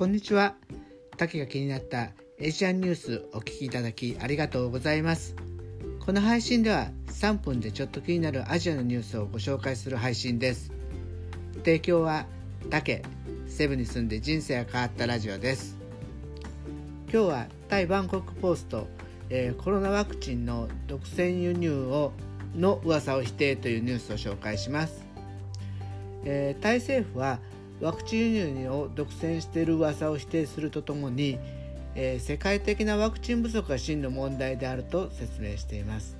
こんにちは。竹が気になったエイジアンニュースお聞きいただきありがとうございます。この配信では3分でちょっと気になるアジアのニュースをご紹介する配信です。提供は竹セブに住んで人生が変わったラジオです。今日はタイバンコクポスト、えー、コロナワクチンの独占輸入をの噂を否定というニュースを紹介します。えー、タイ政府はワクチン輸入を独占している噂を否定するとともに、えー、世界的なワクチン不足が真の問題であると説明しています。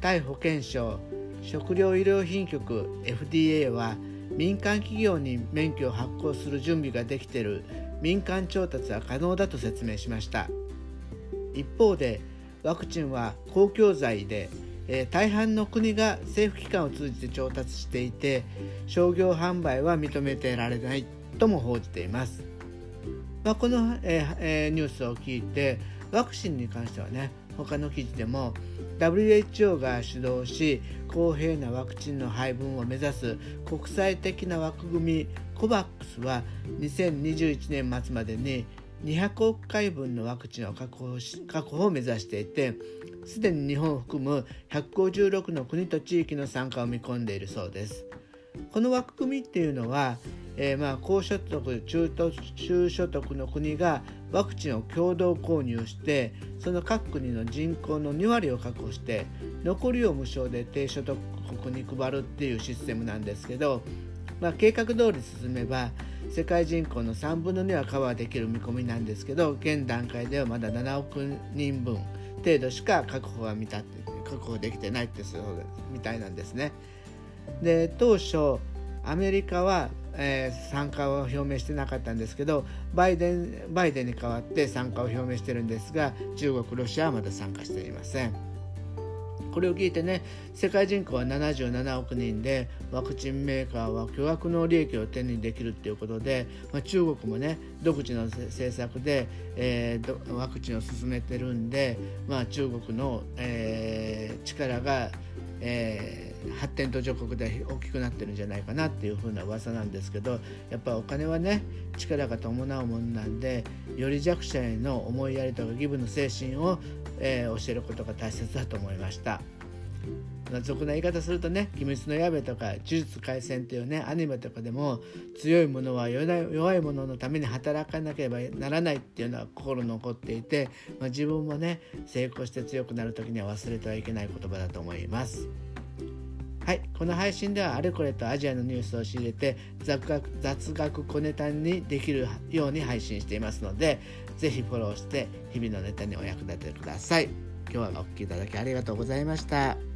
タイ保健省食料医療品局 FDA は民間企業に免許を発行する準備ができている民間調達は可能だと説明しました。一方でワクチンは公共財でえー、大半の国が政府機関を通じて調達していて商業販売は認めてられないとも報じています、まあ、この、えーえー、ニュースを聞いてワクチンに関してはね他の記事でも WHO が主導し公平なワクチンの配分を目指す国際的な枠組み COVAX は2021年末までに200億回分のワクチンを確保し確保を目指していてすでに日本を含む156の国と地域の参加を見込んでいるそうです。この枠組みっていうのは、えー、まあ高所得中途中所得の国がワクチンを共同購入してその各国の人口の2割を確保して残りを無償で低所得国に配るっていうシステムなんですけど、まあ、計画通り進めば世界人口の3分の2はカバーできる見込みなんですけど現段階ではまだ7億人分程度しか確保が見たって確保できてないってそうみたいなんですね。で当初アメリカは、えー、参加を表明してなかったんですけどバイデンバイデンに代わって参加を表明してるんですが中国ロシアはまだ参加していません。これを聞いてね世界人口は77億人でワクチンメーカーは巨額の利益を手にできるっていうことで、まあ、中国もね独自の政策で、えー、ワクチンを進めてるんで、まあ、中国の、えー、力が、えー、発展途上国で大きくなってるんじゃないかなっていうふうな噂なんですけどやっぱお金はね力が伴うものなんでより弱者への思いやりとか義務の精神をえー、教えることが大切だと思いました。俗な言い方するとね「鬼滅の刃」とか「呪術廻戦」っていうねアニメとかでも強いものは弱い者のために働かなければならないっていうのは心残っていて、まあ、自分もね成功して強くなる時には忘れてはいけない言葉だと思います。はい、この配信ではあれこれとアジアのニュースを仕入れて雑学雑学小ネタにできるように配信していますので是非フォローして日々のネタにお役立てください。今日はお聴きいただきありがとうございました。